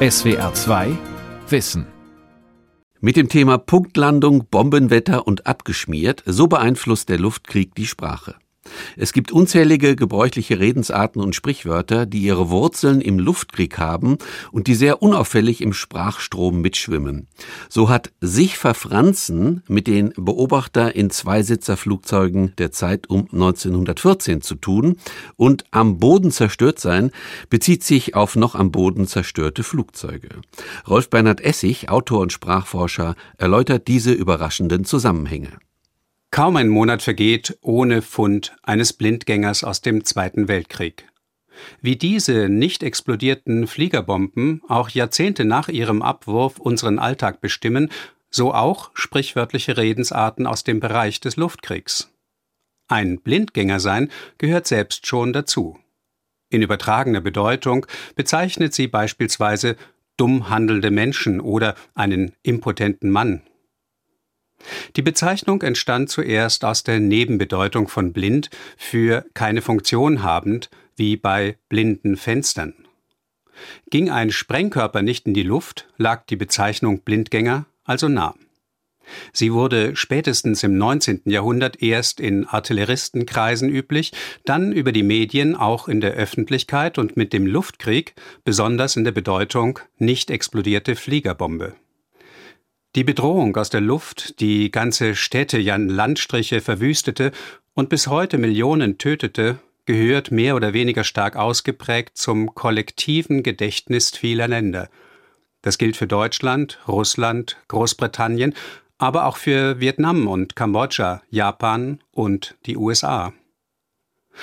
SWR 2 Wissen. Mit dem Thema Punktlandung, Bombenwetter und abgeschmiert, so beeinflusst der Luftkrieg die Sprache. Es gibt unzählige gebräuchliche Redensarten und Sprichwörter, die ihre Wurzeln im Luftkrieg haben und die sehr unauffällig im Sprachstrom mitschwimmen. So hat sich verfranzen mit den Beobachter in Zweisitzerflugzeugen der Zeit um 1914 zu tun und am Boden zerstört sein bezieht sich auf noch am Boden zerstörte Flugzeuge. Rolf Bernhard Essig, Autor und Sprachforscher, erläutert diese überraschenden Zusammenhänge. Kaum ein Monat vergeht ohne Fund eines Blindgängers aus dem Zweiten Weltkrieg. Wie diese nicht explodierten Fliegerbomben auch Jahrzehnte nach ihrem Abwurf unseren Alltag bestimmen, so auch sprichwörtliche Redensarten aus dem Bereich des Luftkriegs. Ein Blindgänger sein gehört selbst schon dazu. In übertragener Bedeutung bezeichnet sie beispielsweise dumm handelnde Menschen oder einen impotenten Mann die Bezeichnung entstand zuerst aus der Nebenbedeutung von blind für keine Funktion habend, wie bei blinden Fenstern. Ging ein Sprengkörper nicht in die Luft, lag die Bezeichnung Blindgänger also nah. Sie wurde spätestens im 19. Jahrhundert erst in Artilleristenkreisen üblich, dann über die Medien auch in der Öffentlichkeit und mit dem Luftkrieg, besonders in der Bedeutung nicht explodierte Fliegerbombe. Die Bedrohung aus der Luft, die ganze Städte, ja Landstriche verwüstete und bis heute Millionen tötete, gehört mehr oder weniger stark ausgeprägt zum kollektiven Gedächtnis vieler Länder. Das gilt für Deutschland, Russland, Großbritannien, aber auch für Vietnam und Kambodscha, Japan und die USA.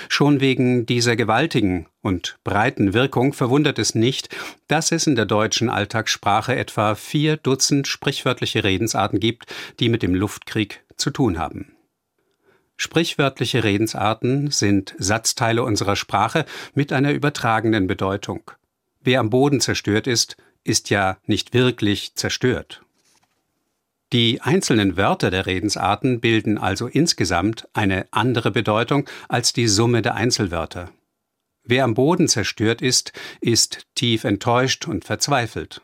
Schon wegen dieser gewaltigen und breiten Wirkung verwundert es nicht, dass es in der deutschen Alltagssprache etwa vier Dutzend sprichwörtliche Redensarten gibt, die mit dem Luftkrieg zu tun haben. Sprichwörtliche Redensarten sind Satzteile unserer Sprache mit einer übertragenen Bedeutung. Wer am Boden zerstört ist, ist ja nicht wirklich zerstört. Die einzelnen Wörter der Redensarten bilden also insgesamt eine andere Bedeutung als die Summe der Einzelwörter. Wer am Boden zerstört ist, ist tief enttäuscht und verzweifelt.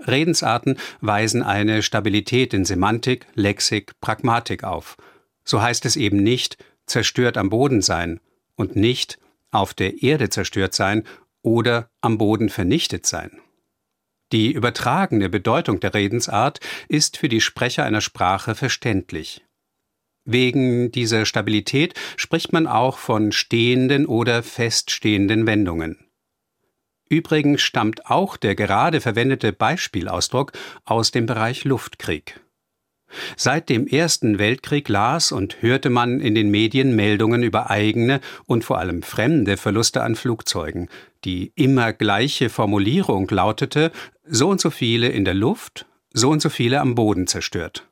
Redensarten weisen eine Stabilität in Semantik, Lexik, Pragmatik auf. So heißt es eben nicht zerstört am Boden sein und nicht auf der Erde zerstört sein oder am Boden vernichtet sein. Die übertragene Bedeutung der Redensart ist für die Sprecher einer Sprache verständlich. Wegen dieser Stabilität spricht man auch von stehenden oder feststehenden Wendungen. Übrigens stammt auch der gerade verwendete Beispielausdruck aus dem Bereich Luftkrieg. Seit dem Ersten Weltkrieg las und hörte man in den Medien Meldungen über eigene und vor allem fremde Verluste an Flugzeugen. Die immer gleiche Formulierung lautete so und so viele in der Luft, so und so viele am Boden zerstört.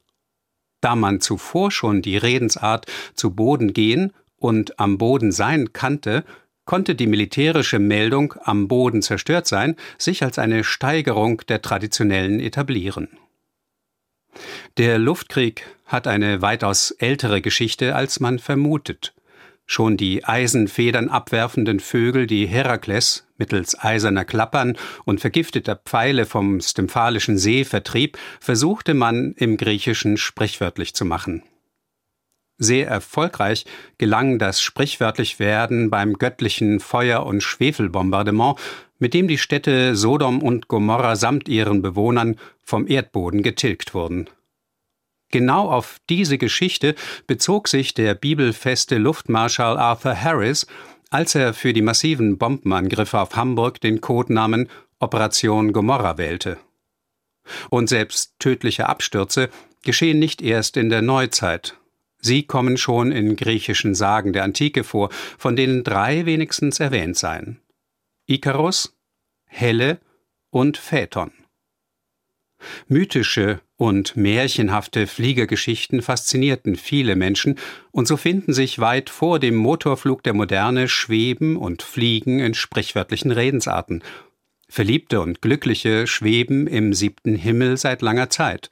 Da man zuvor schon die Redensart zu Boden gehen und am Boden sein kannte, konnte die militärische Meldung am Boden zerstört sein sich als eine Steigerung der traditionellen etablieren. Der Luftkrieg hat eine weitaus ältere Geschichte, als man vermutet. Schon die Eisenfedern abwerfenden Vögel, die Herakles mittels eiserner Klappern und vergifteter Pfeile vom Stymphalischen See vertrieb, versuchte man im Griechischen sprichwörtlich zu machen. Sehr erfolgreich gelang das sprichwörtlich werden beim göttlichen Feuer- und Schwefelbombardement, mit dem die Städte Sodom und Gomorra samt ihren Bewohnern vom Erdboden getilgt wurden. Genau auf diese Geschichte bezog sich der bibelfeste Luftmarschall Arthur Harris, als er für die massiven Bombenangriffe auf Hamburg den Codenamen Operation Gomorra wählte. Und selbst tödliche Abstürze geschehen nicht erst in der Neuzeit. Sie kommen schon in griechischen Sagen der Antike vor, von denen drei wenigstens erwähnt seien. Ikarus, Helle und Phaeton. Mythische und märchenhafte Fliegergeschichten faszinierten viele Menschen, und so finden sich weit vor dem Motorflug der Moderne Schweben und Fliegen in sprichwörtlichen Redensarten. Verliebte und Glückliche schweben im siebten Himmel seit langer Zeit.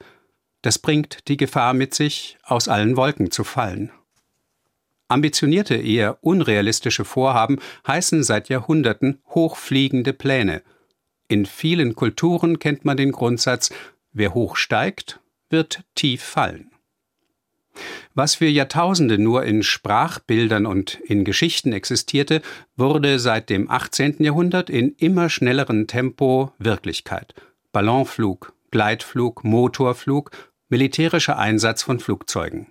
Das bringt die Gefahr mit sich, aus allen Wolken zu fallen. Ambitionierte, eher unrealistische Vorhaben heißen seit Jahrhunderten hochfliegende Pläne – In vielen Kulturen kennt man den Grundsatz, wer hoch steigt, wird tief fallen. Was für Jahrtausende nur in Sprachbildern und in Geschichten existierte, wurde seit dem 18. Jahrhundert in immer schnellerem Tempo Wirklichkeit. Ballonflug, Gleitflug, Motorflug, militärischer Einsatz von Flugzeugen.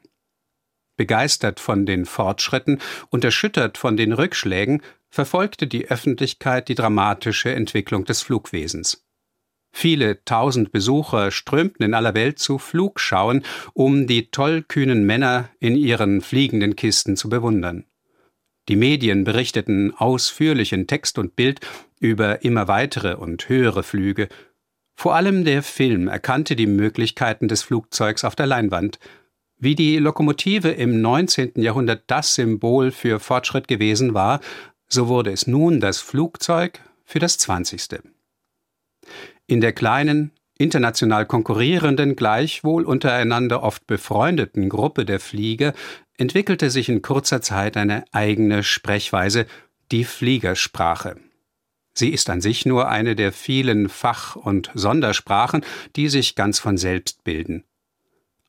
Begeistert von den Fortschritten und erschüttert von den Rückschlägen verfolgte die Öffentlichkeit die dramatische Entwicklung des Flugwesens. Viele tausend Besucher strömten in aller Welt zu Flugschauen, um die tollkühnen Männer in ihren fliegenden Kisten zu bewundern. Die Medien berichteten ausführlich in Text und Bild über immer weitere und höhere Flüge. Vor allem der Film erkannte die Möglichkeiten des Flugzeugs auf der Leinwand. Wie die Lokomotive im 19. Jahrhundert das Symbol für Fortschritt gewesen war, so wurde es nun das Flugzeug für das 20. In der kleinen, international konkurrierenden, gleichwohl untereinander oft befreundeten Gruppe der Flieger entwickelte sich in kurzer Zeit eine eigene Sprechweise, die Fliegersprache. Sie ist an sich nur eine der vielen Fach- und Sondersprachen, die sich ganz von selbst bilden.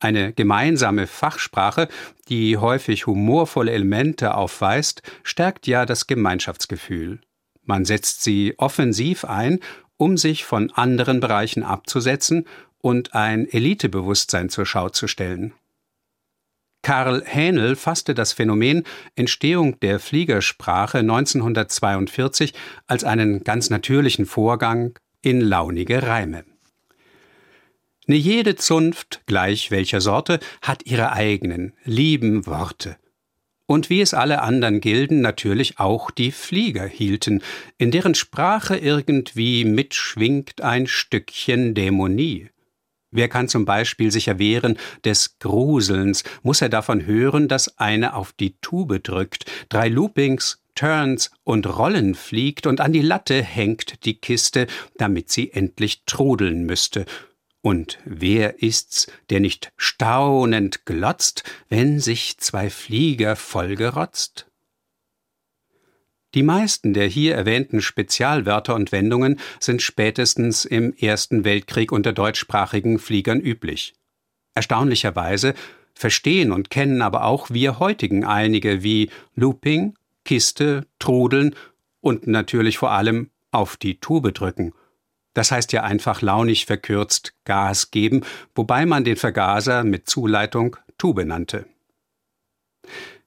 Eine gemeinsame Fachsprache, die häufig humorvolle Elemente aufweist, stärkt ja das Gemeinschaftsgefühl. Man setzt sie offensiv ein um sich von anderen Bereichen abzusetzen und ein Elitebewusstsein zur Schau zu stellen. Karl Hähnel fasste das Phänomen Entstehung der Fliegersprache 1942 als einen ganz natürlichen Vorgang in launige Reime. Ne jede Zunft, gleich welcher Sorte, hat ihre eigenen, lieben Worte und wie es alle anderen Gilden natürlich auch die Flieger hielten, in deren Sprache irgendwie mitschwingt ein Stückchen Dämonie. Wer kann zum Beispiel sich erwehren des Gruselns, muss er davon hören, dass einer auf die Tube drückt, drei Loopings, Turns und Rollen fliegt und an die Latte hängt die Kiste, damit sie endlich trudeln müsste, und wer ist's, der nicht staunend glotzt, wenn sich zwei Flieger vollgerotzt? Die meisten der hier erwähnten Spezialwörter und Wendungen sind spätestens im Ersten Weltkrieg unter deutschsprachigen Fliegern üblich. Erstaunlicherweise verstehen und kennen aber auch wir heutigen einige wie Looping, Kiste, Trudeln und natürlich vor allem auf die Tube drücken – das heißt ja einfach launig verkürzt Gas geben, wobei man den Vergaser mit Zuleitung Tube nannte.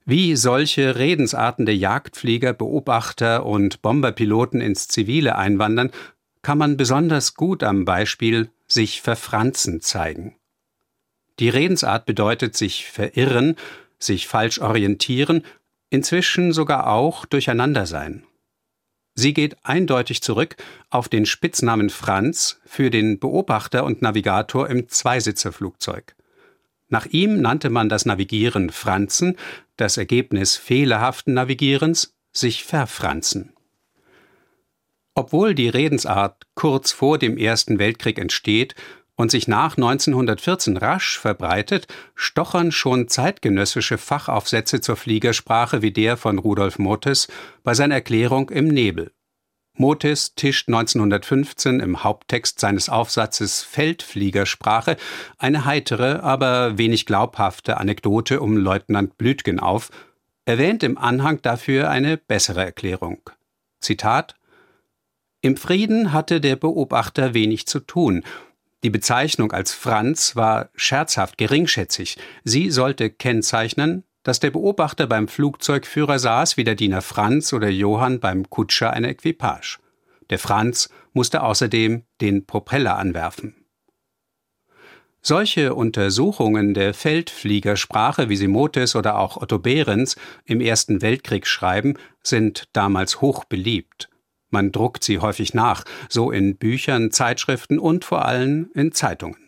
Wie solche Redensarten der Jagdflieger, Beobachter und Bomberpiloten ins Zivile einwandern, kann man besonders gut am Beispiel sich verfranzen zeigen. Die Redensart bedeutet sich verirren, sich falsch orientieren, inzwischen sogar auch durcheinander sein. Sie geht eindeutig zurück auf den Spitznamen Franz für den Beobachter und Navigator im Zweisitzerflugzeug. Nach ihm nannte man das Navigieren Franzen, das Ergebnis fehlerhaften Navigierens sich verfranzen. Obwohl die Redensart kurz vor dem Ersten Weltkrieg entsteht und sich nach 1914 rasch verbreitet, stochern schon zeitgenössische Fachaufsätze zur Fliegersprache wie der von Rudolf Motes bei seiner Erklärung im Nebel. Motes tischt 1915 im Haupttext seines Aufsatzes Feldfliegersprache eine heitere, aber wenig glaubhafte Anekdote um Leutnant Blütgen auf, erwähnt im Anhang dafür eine bessere Erklärung. Zitat Im Frieden hatte der Beobachter wenig zu tun, die Bezeichnung als Franz war scherzhaft geringschätzig. Sie sollte kennzeichnen, dass der Beobachter beim Flugzeugführer saß wie der Diener Franz oder Johann beim Kutscher einer Equipage. Der Franz musste außerdem den Propeller anwerfen. Solche Untersuchungen der Feldfliegersprache, wie sie Motes oder auch Otto Behrens im Ersten Weltkrieg schreiben, sind damals hoch beliebt. Man druckt sie häufig nach, so in Büchern, Zeitschriften und vor allem in Zeitungen.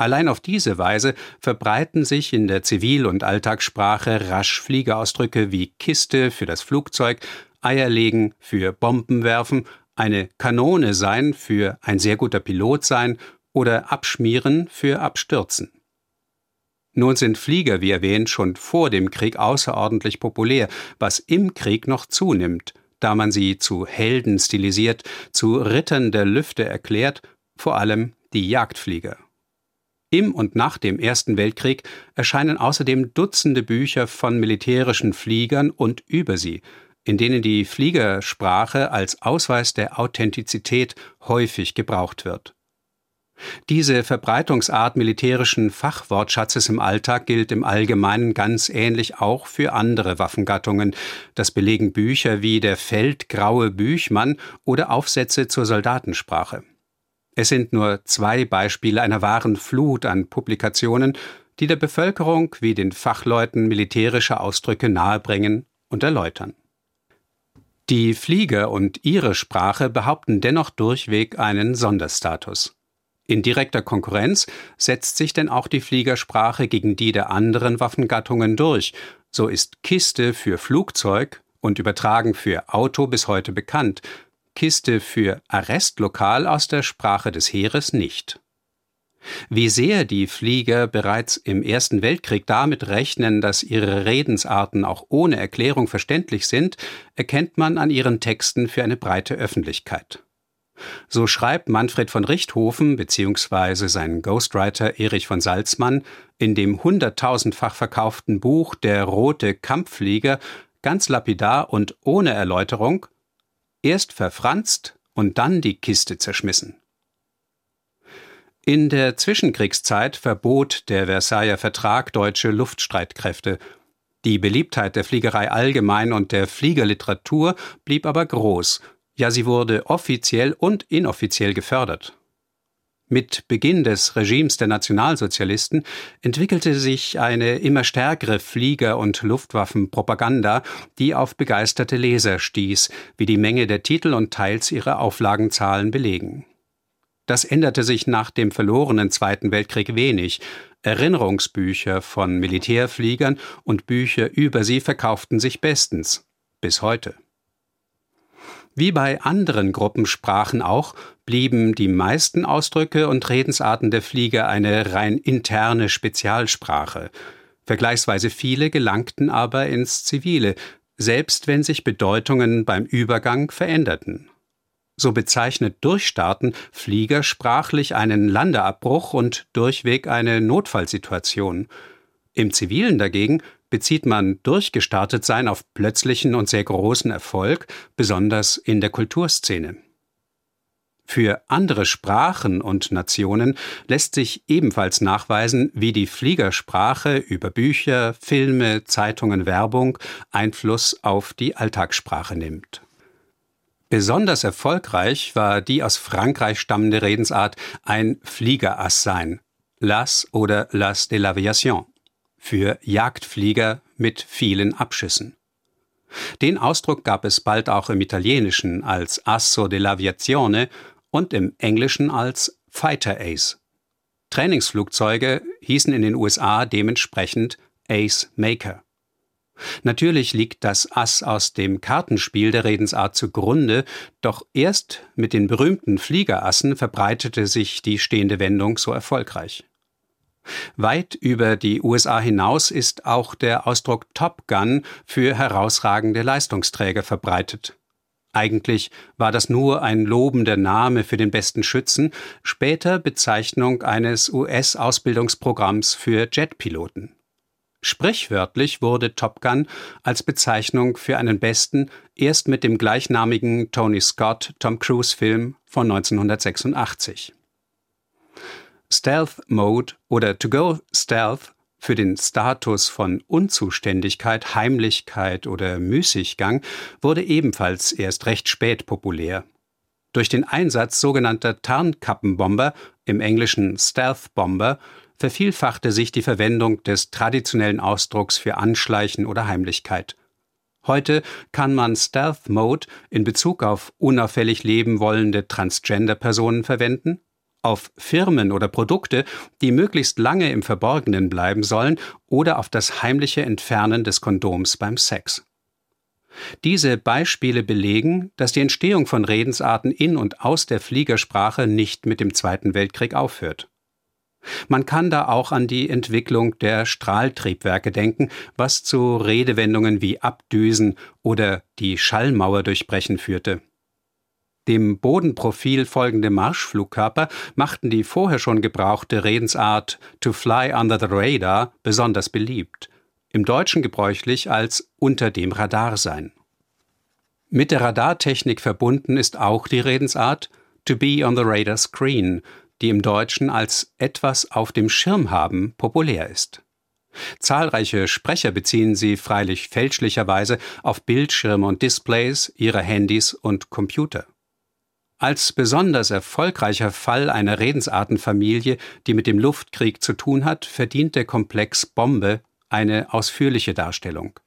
Allein auf diese Weise verbreiten sich in der Zivil- und Alltagssprache rasch Fliegeausdrücke wie Kiste für das Flugzeug, Eierlegen für Bomben werfen, eine Kanone sein für ein sehr guter Pilot sein oder Abschmieren für Abstürzen. Nun sind Flieger, wie erwähnt, schon vor dem Krieg außerordentlich populär, was im Krieg noch zunimmt da man sie zu Helden stilisiert, zu Rittern der Lüfte erklärt, vor allem die Jagdflieger. Im und nach dem Ersten Weltkrieg erscheinen außerdem Dutzende Bücher von militärischen Fliegern und über sie, in denen die Fliegersprache als Ausweis der Authentizität häufig gebraucht wird. Diese Verbreitungsart militärischen Fachwortschatzes im Alltag gilt im Allgemeinen ganz ähnlich auch für andere Waffengattungen. Das belegen Bücher wie der Feldgraue Büchmann oder Aufsätze zur Soldatensprache. Es sind nur zwei Beispiele einer wahren Flut an Publikationen, die der Bevölkerung wie den Fachleuten militärische Ausdrücke nahebringen und erläutern. Die Flieger und ihre Sprache behaupten dennoch durchweg einen Sonderstatus. In direkter Konkurrenz setzt sich denn auch die Fliegersprache gegen die der anderen Waffengattungen durch. So ist Kiste für Flugzeug und übertragen für Auto bis heute bekannt, Kiste für Arrestlokal aus der Sprache des Heeres nicht. Wie sehr die Flieger bereits im Ersten Weltkrieg damit rechnen, dass ihre Redensarten auch ohne Erklärung verständlich sind, erkennt man an ihren Texten für eine breite Öffentlichkeit. So schreibt Manfred von Richthofen bzw. sein Ghostwriter Erich von Salzmann in dem hunderttausendfach verkauften Buch Der rote Kampfflieger ganz lapidar und ohne Erläuterung erst verfranst und dann die Kiste zerschmissen. In der Zwischenkriegszeit verbot der Versailler Vertrag deutsche Luftstreitkräfte. Die Beliebtheit der Fliegerei allgemein und der Fliegerliteratur blieb aber groß, ja sie wurde offiziell und inoffiziell gefördert. Mit Beginn des Regimes der Nationalsozialisten entwickelte sich eine immer stärkere Flieger- und Luftwaffenpropaganda, die auf begeisterte Leser stieß, wie die Menge der Titel und teils ihre Auflagenzahlen belegen. Das änderte sich nach dem verlorenen Zweiten Weltkrieg wenig. Erinnerungsbücher von Militärfliegern und Bücher über sie verkauften sich bestens. Bis heute. Wie bei anderen Gruppensprachen auch, blieben die meisten Ausdrücke und Redensarten der Flieger eine rein interne Spezialsprache. Vergleichsweise viele gelangten aber ins Zivile, selbst wenn sich Bedeutungen beim Übergang veränderten. So bezeichnet Durchstarten Flieger sprachlich einen Landeabbruch und durchweg eine Notfallsituation. Im Zivilen dagegen bezieht man durchgestartet sein auf plötzlichen und sehr großen Erfolg, besonders in der Kulturszene. Für andere Sprachen und Nationen lässt sich ebenfalls nachweisen, wie die Fliegersprache über Bücher, Filme, Zeitungen, Werbung Einfluss auf die Alltagssprache nimmt. Besonders erfolgreich war die aus Frankreich stammende Redensart ein Fliegerass sein, Las oder Las de l'Aviation für Jagdflieger mit vielen Abschüssen. Den Ausdruck gab es bald auch im Italienischen als Asso dell'Aviazione und im Englischen als Fighter Ace. Trainingsflugzeuge hießen in den USA dementsprechend Ace Maker. Natürlich liegt das Ass aus dem Kartenspiel der Redensart zugrunde, doch erst mit den berühmten Fliegerassen verbreitete sich die stehende Wendung so erfolgreich. Weit über die USA hinaus ist auch der Ausdruck Top Gun für herausragende Leistungsträger verbreitet. Eigentlich war das nur ein lobender Name für den besten Schützen, später Bezeichnung eines US-Ausbildungsprogramms für Jetpiloten. Sprichwörtlich wurde Top Gun als Bezeichnung für einen besten erst mit dem gleichnamigen Tony Scott Tom Cruise Film von 1986. Stealth Mode oder To Go Stealth für den Status von Unzuständigkeit, Heimlichkeit oder Müßiggang wurde ebenfalls erst recht spät populär. Durch den Einsatz sogenannter Tarnkappenbomber, im Englischen Stealth Bomber, vervielfachte sich die Verwendung des traditionellen Ausdrucks für Anschleichen oder Heimlichkeit. Heute kann man Stealth Mode in Bezug auf unauffällig leben wollende Transgender-Personen verwenden, auf Firmen oder Produkte, die möglichst lange im Verborgenen bleiben sollen, oder auf das heimliche Entfernen des Kondoms beim Sex. Diese Beispiele belegen, dass die Entstehung von Redensarten in und aus der Fliegersprache nicht mit dem Zweiten Weltkrieg aufhört. Man kann da auch an die Entwicklung der Strahltriebwerke denken, was zu Redewendungen wie abdüsen oder die Schallmauer durchbrechen führte. Dem Bodenprofil folgende Marschflugkörper machten die vorher schon gebrauchte Redensart to fly under the radar besonders beliebt, im Deutschen gebräuchlich als unter dem Radar sein. Mit der Radartechnik verbunden ist auch die Redensart to be on the radar screen, die im Deutschen als etwas auf dem Schirm haben populär ist. Zahlreiche Sprecher beziehen sie freilich fälschlicherweise auf Bildschirme und Displays ihrer Handys und Computer. Als besonders erfolgreicher Fall einer Redensartenfamilie, die mit dem Luftkrieg zu tun hat, verdient der Komplex Bombe eine ausführliche Darstellung.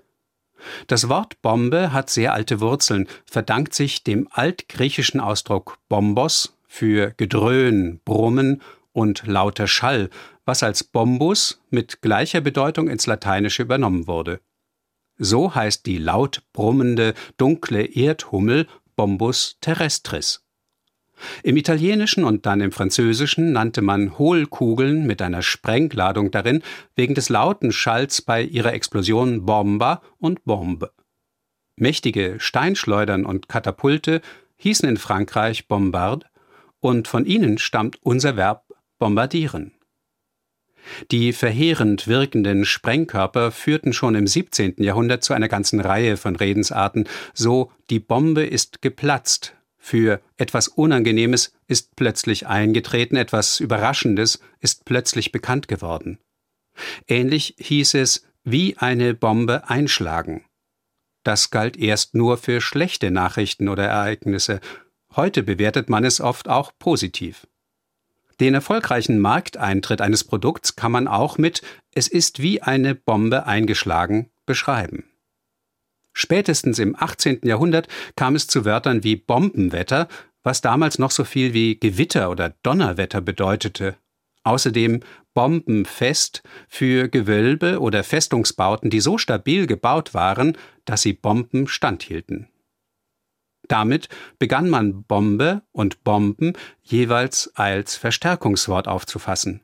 Das Wort Bombe hat sehr alte Wurzeln, verdankt sich dem altgriechischen Ausdruck Bombos, für Gedröhn, Brummen und lauter Schall, was als Bombus mit gleicher Bedeutung ins Lateinische übernommen wurde. So heißt die laut brummende, dunkle Erdhummel Bombus terrestris. Im Italienischen und dann im Französischen nannte man Hohlkugeln mit einer Sprengladung darin wegen des lauten Schalls bei ihrer Explosion Bomba und Bombe. Mächtige Steinschleudern und Katapulte hießen in Frankreich Bombarde und von ihnen stammt unser Verb bombardieren. Die verheerend wirkenden Sprengkörper führten schon im 17. Jahrhundert zu einer ganzen Reihe von Redensarten, so die Bombe ist geplatzt, für etwas Unangenehmes ist plötzlich eingetreten, etwas Überraschendes ist plötzlich bekannt geworden. Ähnlich hieß es wie eine Bombe einschlagen. Das galt erst nur für schlechte Nachrichten oder Ereignisse, Heute bewertet man es oft auch positiv. Den erfolgreichen Markteintritt eines Produkts kann man auch mit Es ist wie eine Bombe eingeschlagen beschreiben. Spätestens im 18. Jahrhundert kam es zu Wörtern wie Bombenwetter, was damals noch so viel wie Gewitter oder Donnerwetter bedeutete. Außerdem Bombenfest für Gewölbe oder Festungsbauten, die so stabil gebaut waren, dass sie Bomben standhielten. Damit begann man Bombe und Bomben jeweils als Verstärkungswort aufzufassen.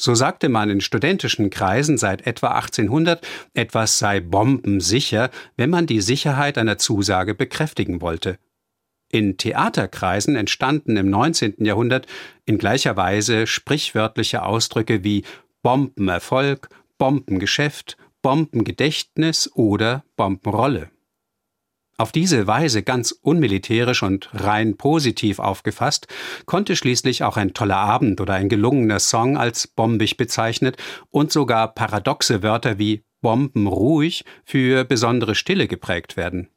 So sagte man in studentischen Kreisen seit etwa 1800, etwas sei bombensicher, wenn man die Sicherheit einer Zusage bekräftigen wollte. In Theaterkreisen entstanden im 19. Jahrhundert in gleicher Weise sprichwörtliche Ausdrücke wie Bombenerfolg, Bombengeschäft, Bombengedächtnis oder Bombenrolle. Auf diese Weise ganz unmilitärisch und rein positiv aufgefasst, konnte schließlich auch ein toller Abend oder ein gelungener Song als bombig bezeichnet und sogar paradoxe Wörter wie bombenruhig für besondere Stille geprägt werden.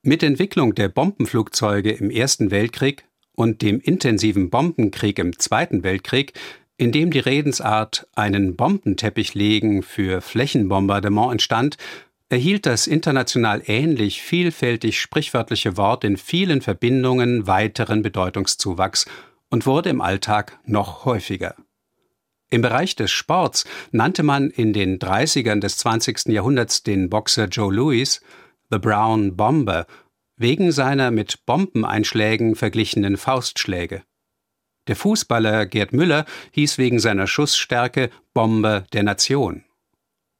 Mit Entwicklung der Bombenflugzeuge im Ersten Weltkrieg und dem intensiven Bombenkrieg im Zweiten Weltkrieg, in dem die Redensart einen Bombenteppich legen für Flächenbombardement entstand, erhielt das international ähnlich vielfältig sprichwörtliche Wort in vielen Verbindungen weiteren Bedeutungszuwachs und wurde im Alltag noch häufiger. Im Bereich des Sports nannte man in den 30ern des 20. Jahrhunderts den Boxer Joe Louis The Brown Bomber wegen seiner mit Bombeneinschlägen verglichenen Faustschläge. Der Fußballer Gerd Müller hieß wegen seiner Schussstärke Bomber der Nation.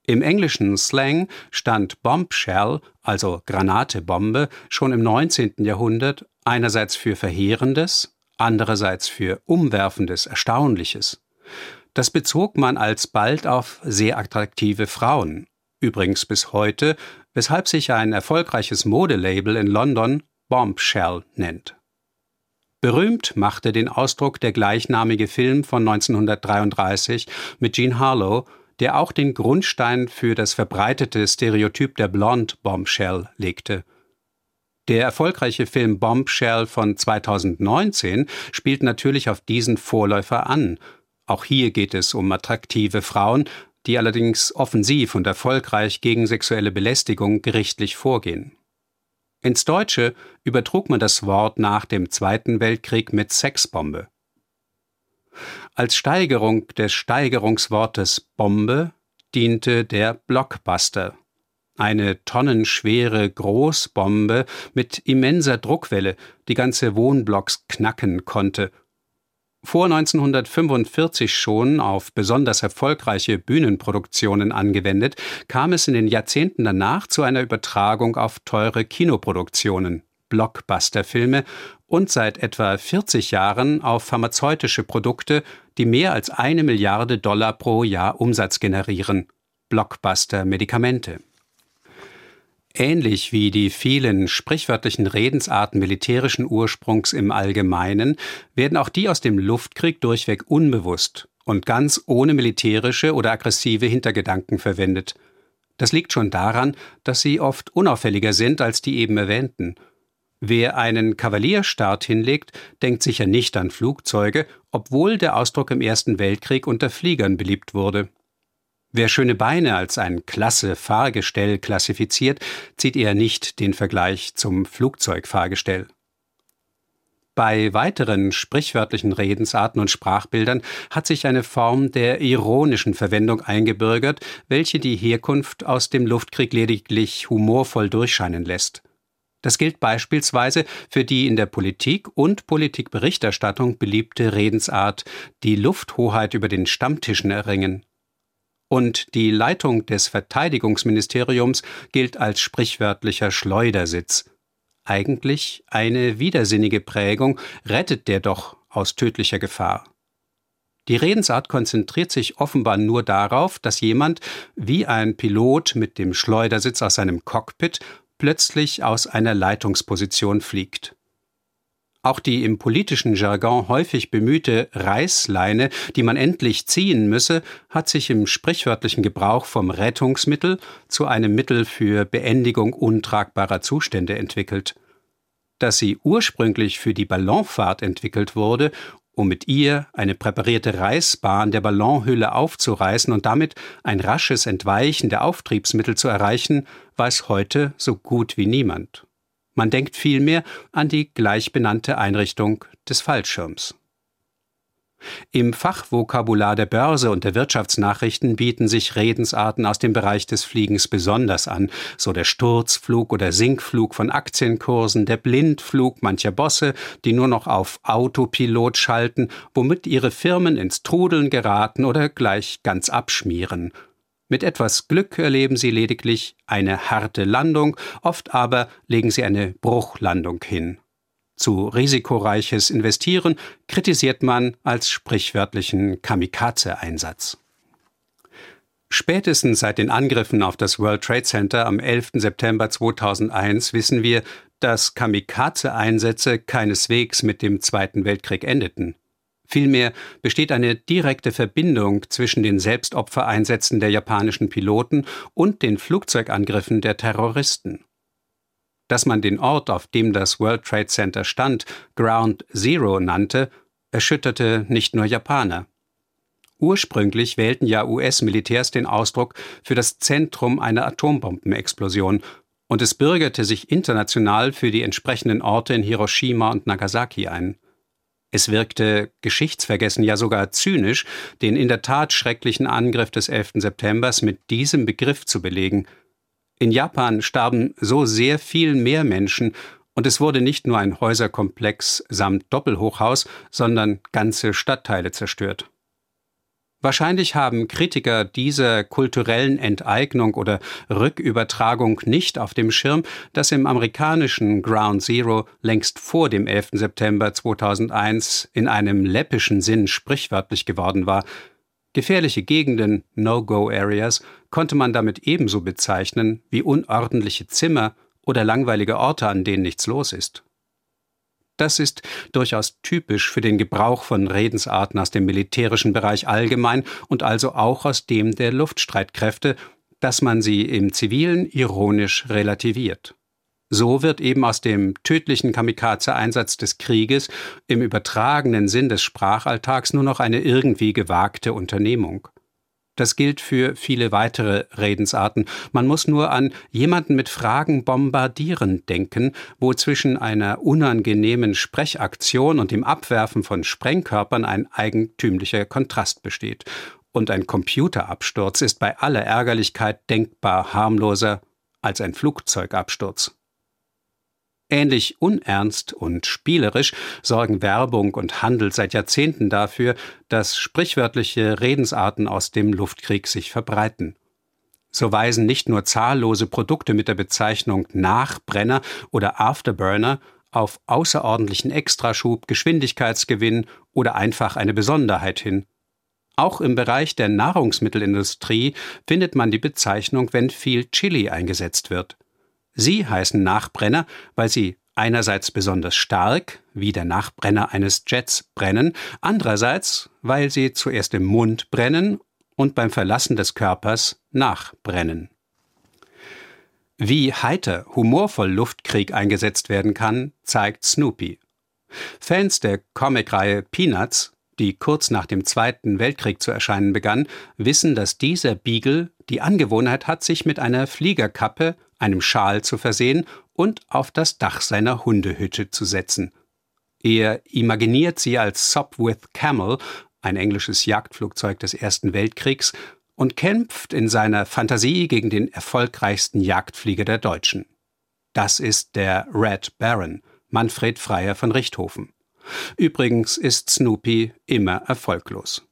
Im englischen Slang stand Bombshell, also Granatebombe, schon im 19. Jahrhundert einerseits für Verheerendes, andererseits für Umwerfendes, Erstaunliches. Das bezog man alsbald auf sehr attraktive Frauen, übrigens bis heute, weshalb sich ein erfolgreiches Modelabel in London Bombshell nennt. Berühmt machte den Ausdruck der gleichnamige Film von 1933 mit Jean Harlow, der auch den Grundstein für das verbreitete Stereotyp der Blonde Bombshell legte. Der erfolgreiche Film Bombshell von 2019 spielt natürlich auf diesen Vorläufer an. Auch hier geht es um attraktive Frauen, die allerdings offensiv und erfolgreich gegen sexuelle Belästigung gerichtlich vorgehen. Ins Deutsche übertrug man das Wort nach dem Zweiten Weltkrieg mit Sexbombe. Als Steigerung des Steigerungswortes Bombe diente der Blockbuster, eine tonnenschwere Großbombe mit immenser Druckwelle, die ganze Wohnblocks knacken konnte. vor 1945 schon auf besonders erfolgreiche Bühnenproduktionen angewendet, kam es in den Jahrzehnten danach zu einer Übertragung auf teure Kinoproduktionen, Blockbuster-Filme und seit etwa 40 Jahren auf pharmazeutische Produkte, die mehr als eine Milliarde Dollar pro Jahr Umsatz generieren, Blockbuster-Medikamente. Ähnlich wie die vielen sprichwörtlichen Redensarten militärischen Ursprungs im Allgemeinen werden auch die aus dem Luftkrieg durchweg unbewusst und ganz ohne militärische oder aggressive Hintergedanken verwendet. Das liegt schon daran, dass sie oft unauffälliger sind als die eben erwähnten. Wer einen Kavalierstart hinlegt, denkt sicher nicht an Flugzeuge, obwohl der Ausdruck im Ersten Weltkrieg unter Fliegern beliebt wurde. Wer schöne Beine als ein klasse Fahrgestell klassifiziert, zieht eher nicht den Vergleich zum Flugzeugfahrgestell. Bei weiteren sprichwörtlichen Redensarten und Sprachbildern hat sich eine Form der ironischen Verwendung eingebürgert, welche die Herkunft aus dem Luftkrieg lediglich humorvoll durchscheinen lässt. Das gilt beispielsweise für die in der Politik und Politikberichterstattung beliebte Redensart die Lufthoheit über den Stammtischen erringen und die Leitung des Verteidigungsministeriums gilt als sprichwörtlicher Schleudersitz. Eigentlich eine widersinnige Prägung rettet der doch aus tödlicher Gefahr. Die Redensart konzentriert sich offenbar nur darauf, dass jemand, wie ein Pilot mit dem Schleudersitz aus seinem Cockpit, plötzlich aus einer Leitungsposition fliegt. Auch die im politischen Jargon häufig bemühte Reißleine, die man endlich ziehen müsse, hat sich im sprichwörtlichen Gebrauch vom Rettungsmittel zu einem Mittel für Beendigung untragbarer Zustände entwickelt. Dass sie ursprünglich für die Ballonfahrt entwickelt wurde, um mit ihr eine präparierte Reißbahn der Ballonhülle aufzureißen und damit ein rasches Entweichen der Auftriebsmittel zu erreichen, weiß heute so gut wie niemand. Man denkt vielmehr an die gleichbenannte Einrichtung des Fallschirms. Im Fachvokabular der Börse und der Wirtschaftsnachrichten bieten sich Redensarten aus dem Bereich des Fliegens besonders an, so der Sturzflug oder Sinkflug von Aktienkursen, der Blindflug mancher Bosse, die nur noch auf Autopilot schalten, womit ihre Firmen ins Trudeln geraten oder gleich ganz abschmieren, mit etwas Glück erleben sie lediglich eine harte Landung, oft aber legen sie eine Bruchlandung hin. Zu risikoreiches Investieren kritisiert man als sprichwörtlichen Kamikaze-Einsatz. Spätestens seit den Angriffen auf das World Trade Center am 11. September 2001 wissen wir, dass Kamikaze-Einsätze keineswegs mit dem Zweiten Weltkrieg endeten. Vielmehr besteht eine direkte Verbindung zwischen den Selbstopfereinsätzen der japanischen Piloten und den Flugzeugangriffen der Terroristen. Dass man den Ort, auf dem das World Trade Center stand, Ground Zero nannte, erschütterte nicht nur Japaner. Ursprünglich wählten ja US-Militärs den Ausdruck für das Zentrum einer Atombombenexplosion, und es bürgerte sich international für die entsprechenden Orte in Hiroshima und Nagasaki ein. Es wirkte geschichtsvergessen, ja sogar zynisch, den in der Tat schrecklichen Angriff des 11. September mit diesem Begriff zu belegen. In Japan starben so sehr viel mehr Menschen und es wurde nicht nur ein Häuserkomplex samt Doppelhochhaus, sondern ganze Stadtteile zerstört. Wahrscheinlich haben Kritiker dieser kulturellen Enteignung oder Rückübertragung nicht auf dem Schirm, dass im amerikanischen Ground Zero längst vor dem 11. September 2001 in einem läppischen Sinn sprichwörtlich geworden war. Gefährliche Gegenden, No-Go-Areas, konnte man damit ebenso bezeichnen wie unordentliche Zimmer oder langweilige Orte, an denen nichts los ist. Das ist durchaus typisch für den Gebrauch von Redensarten aus dem militärischen Bereich allgemein und also auch aus dem der Luftstreitkräfte, dass man sie im zivilen ironisch relativiert. So wird eben aus dem tödlichen Kamikaze-Einsatz des Krieges im übertragenen Sinn des Sprachalltags nur noch eine irgendwie gewagte Unternehmung. Das gilt für viele weitere Redensarten. Man muss nur an jemanden mit Fragen bombardieren denken, wo zwischen einer unangenehmen Sprechaktion und dem Abwerfen von Sprengkörpern ein eigentümlicher Kontrast besteht. Und ein Computerabsturz ist bei aller Ärgerlichkeit denkbar harmloser als ein Flugzeugabsturz. Ähnlich unernst und spielerisch sorgen Werbung und Handel seit Jahrzehnten dafür, dass sprichwörtliche Redensarten aus dem Luftkrieg sich verbreiten. So weisen nicht nur zahllose Produkte mit der Bezeichnung Nachbrenner oder Afterburner auf außerordentlichen Extraschub, Geschwindigkeitsgewinn oder einfach eine Besonderheit hin. Auch im Bereich der Nahrungsmittelindustrie findet man die Bezeichnung, wenn viel Chili eingesetzt wird. Sie heißen Nachbrenner, weil sie einerseits besonders stark, wie der Nachbrenner eines Jets, brennen, andererseits, weil sie zuerst im Mund brennen und beim Verlassen des Körpers nachbrennen. Wie heiter, humorvoll Luftkrieg eingesetzt werden kann, zeigt Snoopy. Fans der Comicreihe Peanuts, die kurz nach dem Zweiten Weltkrieg zu erscheinen begann, wissen, dass dieser Beagle die Angewohnheit hat, sich mit einer Fliegerkappe einem Schal zu versehen und auf das Dach seiner Hundehütte zu setzen. Er imaginiert sie als Sopwith Camel, ein englisches Jagdflugzeug des Ersten Weltkriegs, und kämpft in seiner Fantasie gegen den erfolgreichsten Jagdflieger der Deutschen. Das ist der Red Baron, Manfred Freier von Richthofen. Übrigens ist Snoopy immer erfolglos.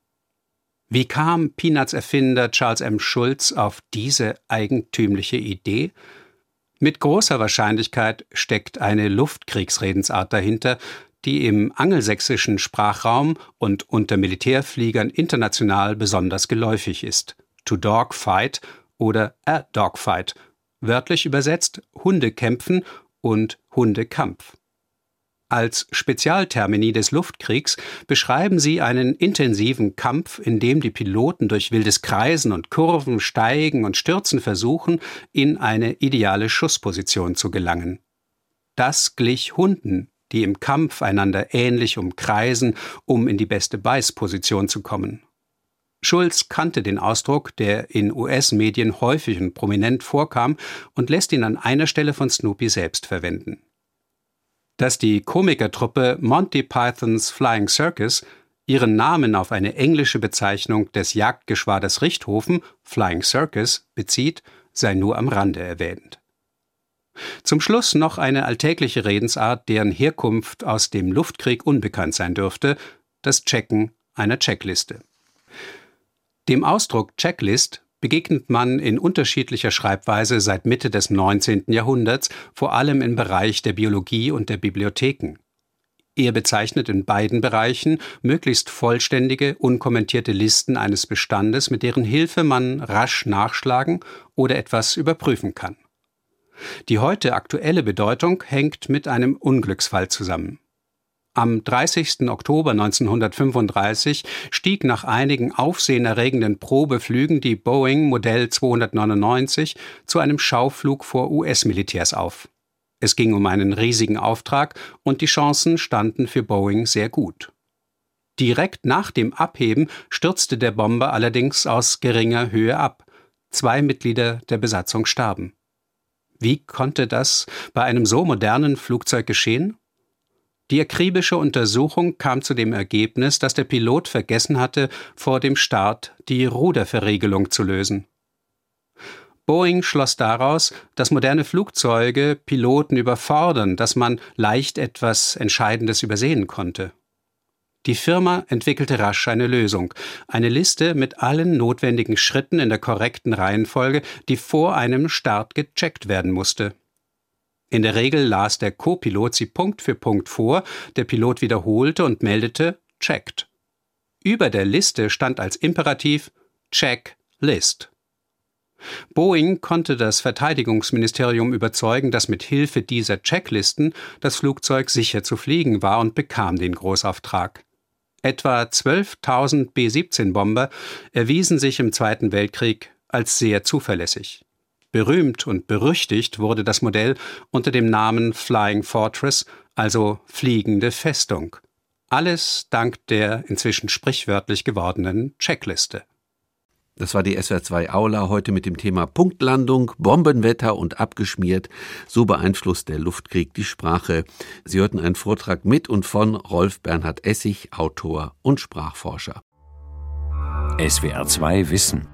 Wie kam Peanuts Erfinder Charles M. Schulz auf diese eigentümliche Idee? Mit großer Wahrscheinlichkeit steckt eine Luftkriegsredensart dahinter, die im angelsächsischen Sprachraum und unter Militärfliegern international besonders geläufig ist. To dogfight oder a dogfight, wörtlich übersetzt Hundekämpfen und Hundekampf. Als Spezialtermini des Luftkriegs beschreiben sie einen intensiven Kampf, in dem die Piloten durch wildes Kreisen und Kurven, Steigen und Stürzen versuchen, in eine ideale Schussposition zu gelangen. Das glich Hunden, die im Kampf einander ähnlich umkreisen, um in die beste Beißposition zu kommen. Schulz kannte den Ausdruck, der in US-Medien häufig und prominent vorkam, und lässt ihn an einer Stelle von Snoopy selbst verwenden dass die Komikertruppe Monty Pythons Flying Circus ihren Namen auf eine englische Bezeichnung des Jagdgeschwaders Richthofen, Flying Circus, bezieht, sei nur am Rande erwähnt. Zum Schluss noch eine alltägliche Redensart, deren Herkunft aus dem Luftkrieg unbekannt sein dürfte, das Checken einer Checkliste. Dem Ausdruck Checklist begegnet man in unterschiedlicher Schreibweise seit Mitte des 19. Jahrhunderts, vor allem im Bereich der Biologie und der Bibliotheken. Er bezeichnet in beiden Bereichen möglichst vollständige, unkommentierte Listen eines Bestandes, mit deren Hilfe man rasch nachschlagen oder etwas überprüfen kann. Die heute aktuelle Bedeutung hängt mit einem Unglücksfall zusammen. Am 30. Oktober 1935 stieg nach einigen aufsehenerregenden Probeflügen die Boeing Modell 299 zu einem Schauflug vor US-Militärs auf. Es ging um einen riesigen Auftrag und die Chancen standen für Boeing sehr gut. Direkt nach dem Abheben stürzte der Bomber allerdings aus geringer Höhe ab. Zwei Mitglieder der Besatzung starben. Wie konnte das bei einem so modernen Flugzeug geschehen? Die akribische Untersuchung kam zu dem Ergebnis, dass der Pilot vergessen hatte, vor dem Start die Ruderverriegelung zu lösen. Boeing schloss daraus, dass moderne Flugzeuge Piloten überfordern, dass man leicht etwas Entscheidendes übersehen konnte. Die Firma entwickelte rasch eine Lösung, eine Liste mit allen notwendigen Schritten in der korrekten Reihenfolge, die vor einem Start gecheckt werden musste. In der Regel las der Co-Pilot sie Punkt für Punkt vor, der Pilot wiederholte und meldete checked. Über der Liste stand als Imperativ Check List. Boeing konnte das Verteidigungsministerium überzeugen, dass mit Hilfe dieser Checklisten das Flugzeug sicher zu fliegen war und bekam den Großauftrag. Etwa 12.000 B-17-Bomber erwiesen sich im Zweiten Weltkrieg als sehr zuverlässig. Berühmt und berüchtigt wurde das Modell unter dem Namen Flying Fortress, also fliegende Festung. Alles dank der inzwischen sprichwörtlich gewordenen Checkliste. Das war die SWR2 Aula heute mit dem Thema Punktlandung, Bombenwetter und abgeschmiert. So beeinflusst der Luftkrieg die Sprache. Sie hörten einen Vortrag mit und von Rolf Bernhard Essig, Autor und Sprachforscher. SWR2 Wissen